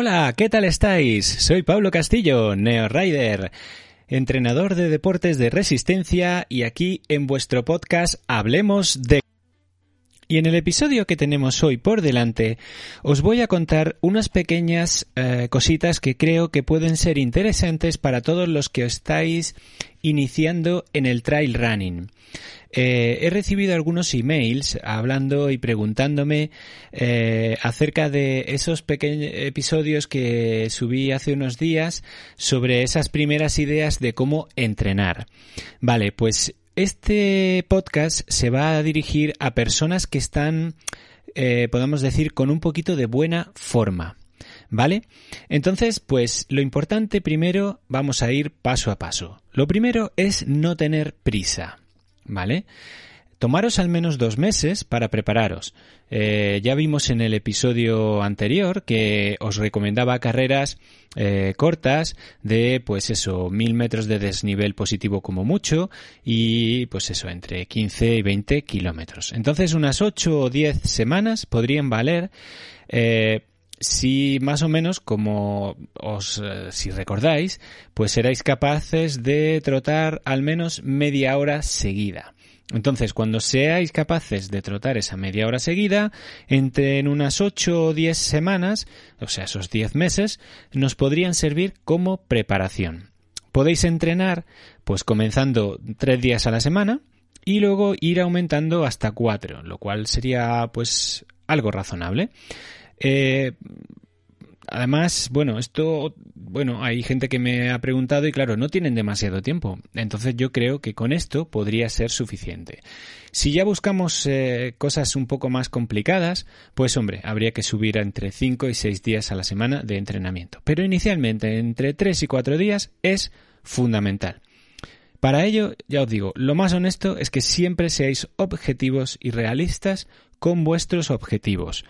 Hola, ¿qué tal estáis? Soy Pablo Castillo, Neo Rider, entrenador de deportes de resistencia y aquí en vuestro podcast Hablemos de... Y en el episodio que tenemos hoy por delante os voy a contar unas pequeñas eh, cositas que creo que pueden ser interesantes para todos los que estáis iniciando en el trail running. Eh, he recibido algunos emails hablando y preguntándome eh, acerca de esos pequeños episodios que subí hace unos días sobre esas primeras ideas de cómo entrenar. Vale, pues este podcast se va a dirigir a personas que están, eh, podemos decir, con un poquito de buena forma. ¿Vale? Entonces, pues lo importante primero vamos a ir paso a paso. Lo primero es no tener prisa. ¿vale? Tomaros al menos dos meses para prepararos. Eh, ya vimos en el episodio anterior que os recomendaba carreras eh, cortas de, pues eso, mil metros de desnivel positivo como mucho y, pues eso, entre 15 y 20 kilómetros. Entonces, unas 8 o 10 semanas podrían valer. Eh, si más o menos, como os, si recordáis, pues seráis capaces de trotar al menos media hora seguida. Entonces, cuando seáis capaces de trotar esa media hora seguida, entre en unas 8 o 10 semanas, o sea, esos 10 meses, nos podrían servir como preparación. Podéis entrenar, pues comenzando 3 días a la semana y luego ir aumentando hasta 4, lo cual sería pues algo razonable. Eh, Además, bueno, esto, bueno, hay gente que me ha preguntado y claro, no tienen demasiado tiempo. Entonces yo creo que con esto podría ser suficiente. Si ya buscamos eh, cosas un poco más complicadas, pues hombre, habría que subir entre 5 y 6 días a la semana de entrenamiento. Pero inicialmente entre 3 y 4 días es fundamental. Para ello, ya os digo, lo más honesto es que siempre seáis objetivos y realistas con vuestros objetivos.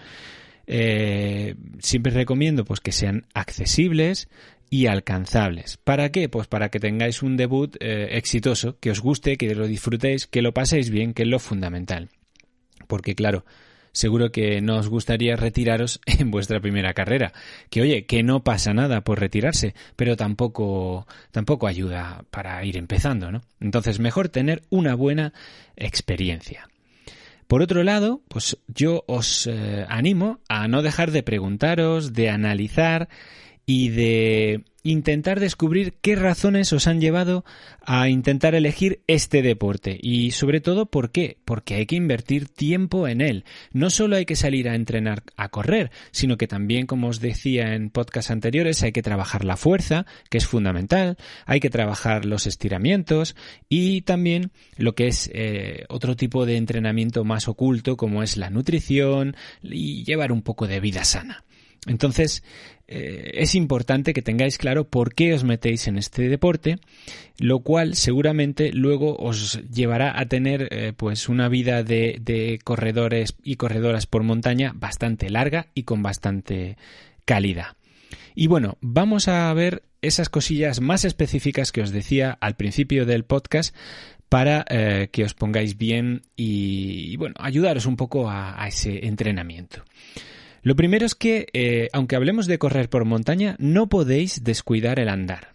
Eh, siempre recomiendo pues que sean accesibles y alcanzables. ¿Para qué? Pues para que tengáis un debut eh, exitoso, que os guste, que lo disfrutéis, que lo paséis bien, que es lo fundamental. Porque claro, seguro que no os gustaría retiraros en vuestra primera carrera. Que oye, que no pasa nada por retirarse, pero tampoco, tampoco ayuda para ir empezando, ¿no? Entonces, mejor tener una buena experiencia. Por otro lado, pues yo os eh, animo a no dejar de preguntaros, de analizar y de intentar descubrir qué razones os han llevado a intentar elegir este deporte y sobre todo por qué, porque hay que invertir tiempo en él. No solo hay que salir a entrenar a correr, sino que también, como os decía en podcasts anteriores, hay que trabajar la fuerza, que es fundamental, hay que trabajar los estiramientos y también lo que es eh, otro tipo de entrenamiento más oculto como es la nutrición y llevar un poco de vida sana. Entonces, eh, es importante que tengáis claro por qué os metéis en este deporte, lo cual seguramente luego os llevará a tener eh, pues una vida de, corredores y corredoras por montaña bastante larga y con bastante calidad. Y bueno, vamos a ver esas cosillas más específicas que os decía al principio del podcast para eh, que os pongáis bien y, bueno, ayudaros un poco a ese entrenamiento. Lo primero es que, eh, aunque hablemos de correr por montaña, no podéis descuidar el andar.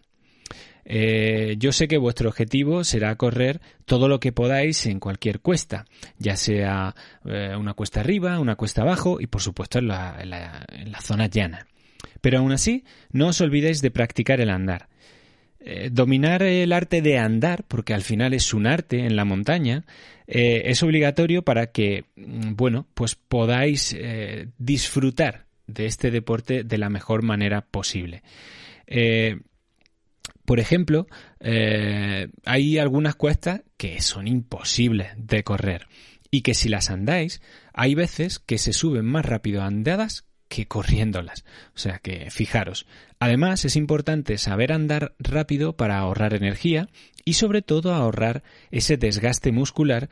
Eh, yo sé que vuestro objetivo será correr todo lo que podáis en cualquier cuesta, ya sea eh, una cuesta arriba, una cuesta abajo y por supuesto en la, zona llana. Pero aún así, no os olvidéis de practicar el andar. Dominar el arte de andar, porque al final es un arte en la montaña, eh, es obligatorio para que, mm, bueno, pues podáis eh, disfrutar de este deporte de la mejor manera posible. Por ejemplo, eh, hay algunas cuestas que son imposibles de correr y que si las andáis, hay veces que se suben más rápido andadas que corriéndolas. O sea que fijaros. Además, es importante saber andar rápido para ahorrar energía y sobre todo ahorrar ese desgaste muscular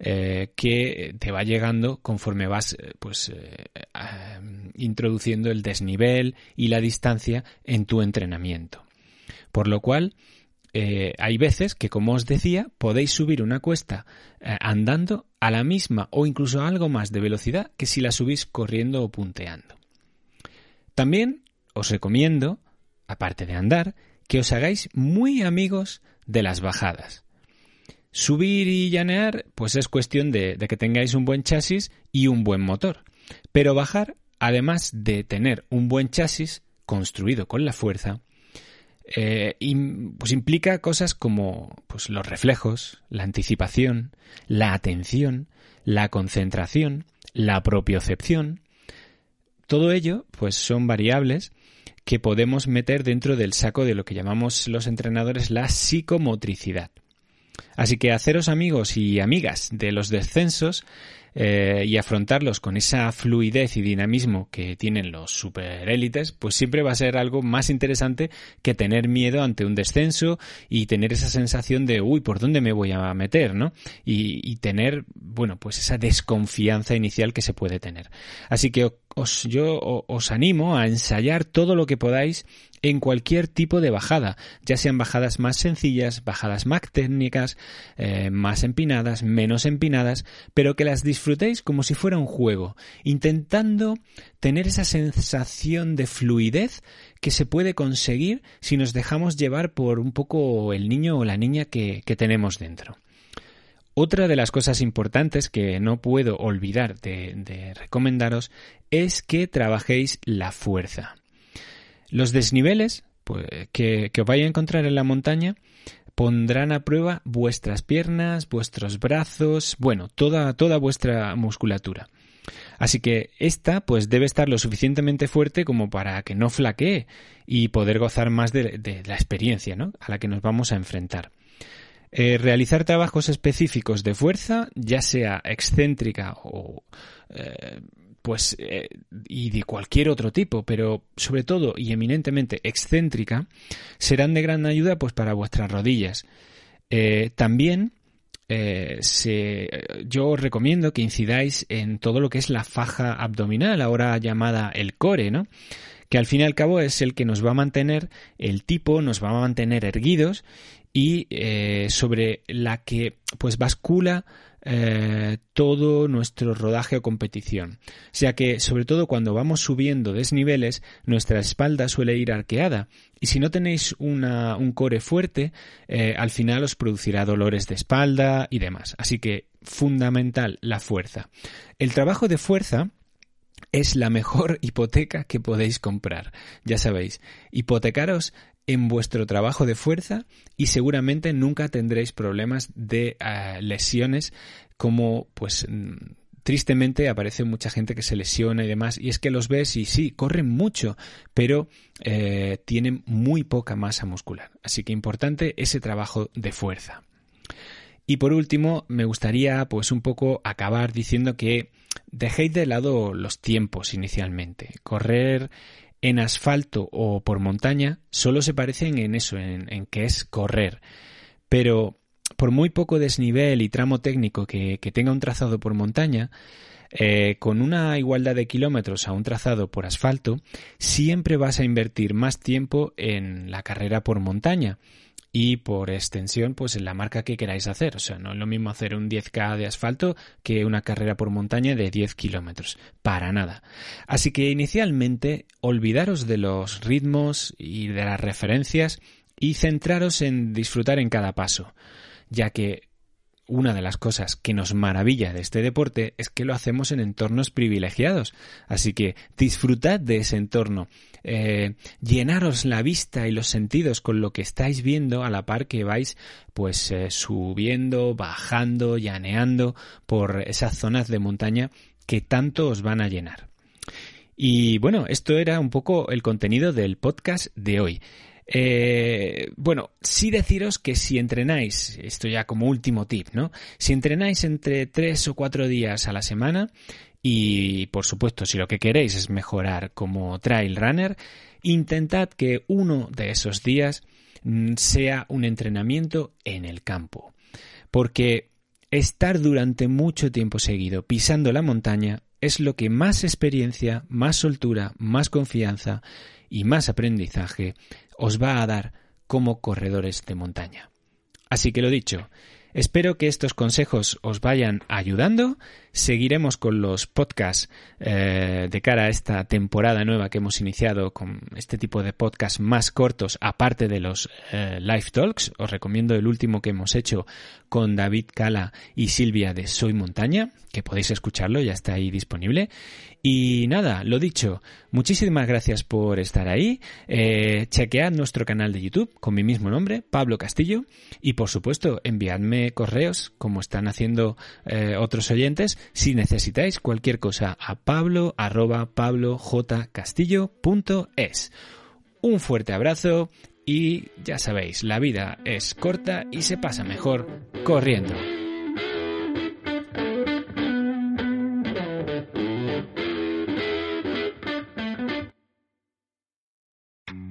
eh, que te va llegando conforme vas eh, pues eh, introduciendo el desnivel y la distancia en tu entrenamiento. Por lo cual, hay veces que, como os decía, podéis subir una cuesta andando a la misma o incluso algo más de velocidad que si la subís corriendo o punteando. También os recomiendo, aparte de andar, que os hagáis muy amigos de las bajadas. Subir y llanear, pues es cuestión de, que tengáis un buen chasis y un buen motor. Pero bajar, además de tener un buen chasis construido con la fuerza, eh, pues implica cosas como pues, los reflejos, la anticipación, la atención, la concentración, la propiocepción, todo ello, pues son variables que podemos meter dentro del saco de lo que llamamos los entrenadores la psicomotricidad. Así que haceros amigos y amigas de los descensos eh, y afrontarlos con esa fluidez y dinamismo que tienen los superélites, pues siempre va a ser algo más interesante que tener miedo ante un descenso y tener esa sensación de, uy, ¿por dónde me voy a meter? ¿no? Y, y tener, bueno, pues esa desconfianza inicial que se puede tener. Así que os, yo os animo a ensayar todo lo que podáis en cualquier tipo de bajada, ya sean bajadas más sencillas, bajadas más técnicas, eh, más empinadas, menos empinadas, pero que las disfrutéis como si fuera un juego, intentando tener esa sensación de fluidez que se puede conseguir si nos dejamos llevar por un poco el niño o la niña que tenemos dentro. Otra de las cosas importantes que no puedo olvidar de, recomendaros es que trabajéis la fuerza. Los desniveles pues, que, os vaya a encontrar en la montaña pondrán a prueba vuestras piernas, vuestros brazos, bueno, toda, toda vuestra musculatura. Así que esta pues debe estar lo suficientemente fuerte como para que no flaquee y poder gozar más de, de la experiencia ¿no? a la que nos vamos a enfrentar. Eh, realizar trabajos específicos de fuerza, ya sea excéntrica o eh, pues eh, y de cualquier otro tipo, pero sobre todo y eminentemente excéntrica, serán de gran ayuda pues para vuestras rodillas. también se, yo os recomiendo que incidáis en todo lo que es la faja abdominal, ahora llamada el core, ¿no? que al fin y al cabo es el que nos va a mantener el tipo, nos va a mantener erguidos y eh, sobre la que pues bascula eh, todo nuestro rodaje o competición. O sea que, sobre todo cuando vamos subiendo desniveles, nuestra espalda suele ir arqueada. Y si no tenéis una, un core fuerte, eh, al final os producirá dolores de espalda y demás. Así que, fundamental la fuerza. El trabajo de fuerza es la mejor hipoteca que podéis comprar. Ya sabéis, hipotecaros en vuestro trabajo de fuerza y seguramente nunca tendréis problemas de eh, lesiones como pues mm, tristemente aparece mucha gente que se lesiona y demás y es que los ves y sí, corren mucho pero eh, tienen muy poca masa muscular. Así que importante ese trabajo de fuerza. Y por último me gustaría pues un poco acabar diciendo que dejéis de lado los tiempos inicialmente. Correr en asfalto o por montaña solo se parecen en eso, en, que es correr. Pero por muy poco desnivel y tramo técnico que, tenga un trazado por montaña, eh, con una igualdad de kilómetros a un trazado por asfalto, siempre vas a invertir más tiempo en la carrera por montaña y por extensión, pues en la marca que queráis hacer. O sea, no es lo mismo hacer un 10K de asfalto que una carrera por montaña de 10 kilómetros. Para nada. Así que inicialmente, olvidaros de los ritmos y de las referencias y centraros en disfrutar en cada paso, ya que una de las cosas que nos maravilla de este deporte es que lo hacemos en entornos privilegiados. Así que disfrutad de ese entorno. Eh, llenaros la vista y los sentidos con lo que estáis viendo a la par que vais pues eh, subiendo, bajando, llaneando por esas zonas de montaña que tanto os van a llenar. Y bueno, esto era un poco el contenido del podcast de hoy. Eh, bueno, sí deciros que si entrenáis, esto ya como último tip, ¿no? Si entrenáis entre tres o cuatro días a la semana, y por supuesto, si lo que queréis es mejorar como trail runner, intentad que uno de esos días mm, sea un entrenamiento en el campo. Porque estar durante mucho tiempo seguido pisando la montaña es lo que más experiencia, más soltura, más confianza y más aprendizaje os va a dar como corredores de montaña. Así que lo dicho, Espero que estos consejos os vayan ayudando. Seguiremos con los podcasts eh, de cara a esta temporada nueva que hemos iniciado con este tipo de podcasts más cortos, aparte de los eh, live talks. Os recomiendo el último que hemos hecho con David Cala y Silvia de Soy Montaña, que podéis escucharlo, ya está ahí disponible. Y nada, lo dicho, muchísimas gracias por estar ahí. Eh, chequead nuestro canal de YouTube con mi mismo nombre, Pablo Castillo. Y por supuesto, enviadme correos, como están haciendo eh, otros oyentes, si necesitáis cualquier cosa a pablo arroba pablojcastillo.es. Un fuerte abrazo y ya sabéis, la vida es corta y se pasa mejor corriendo.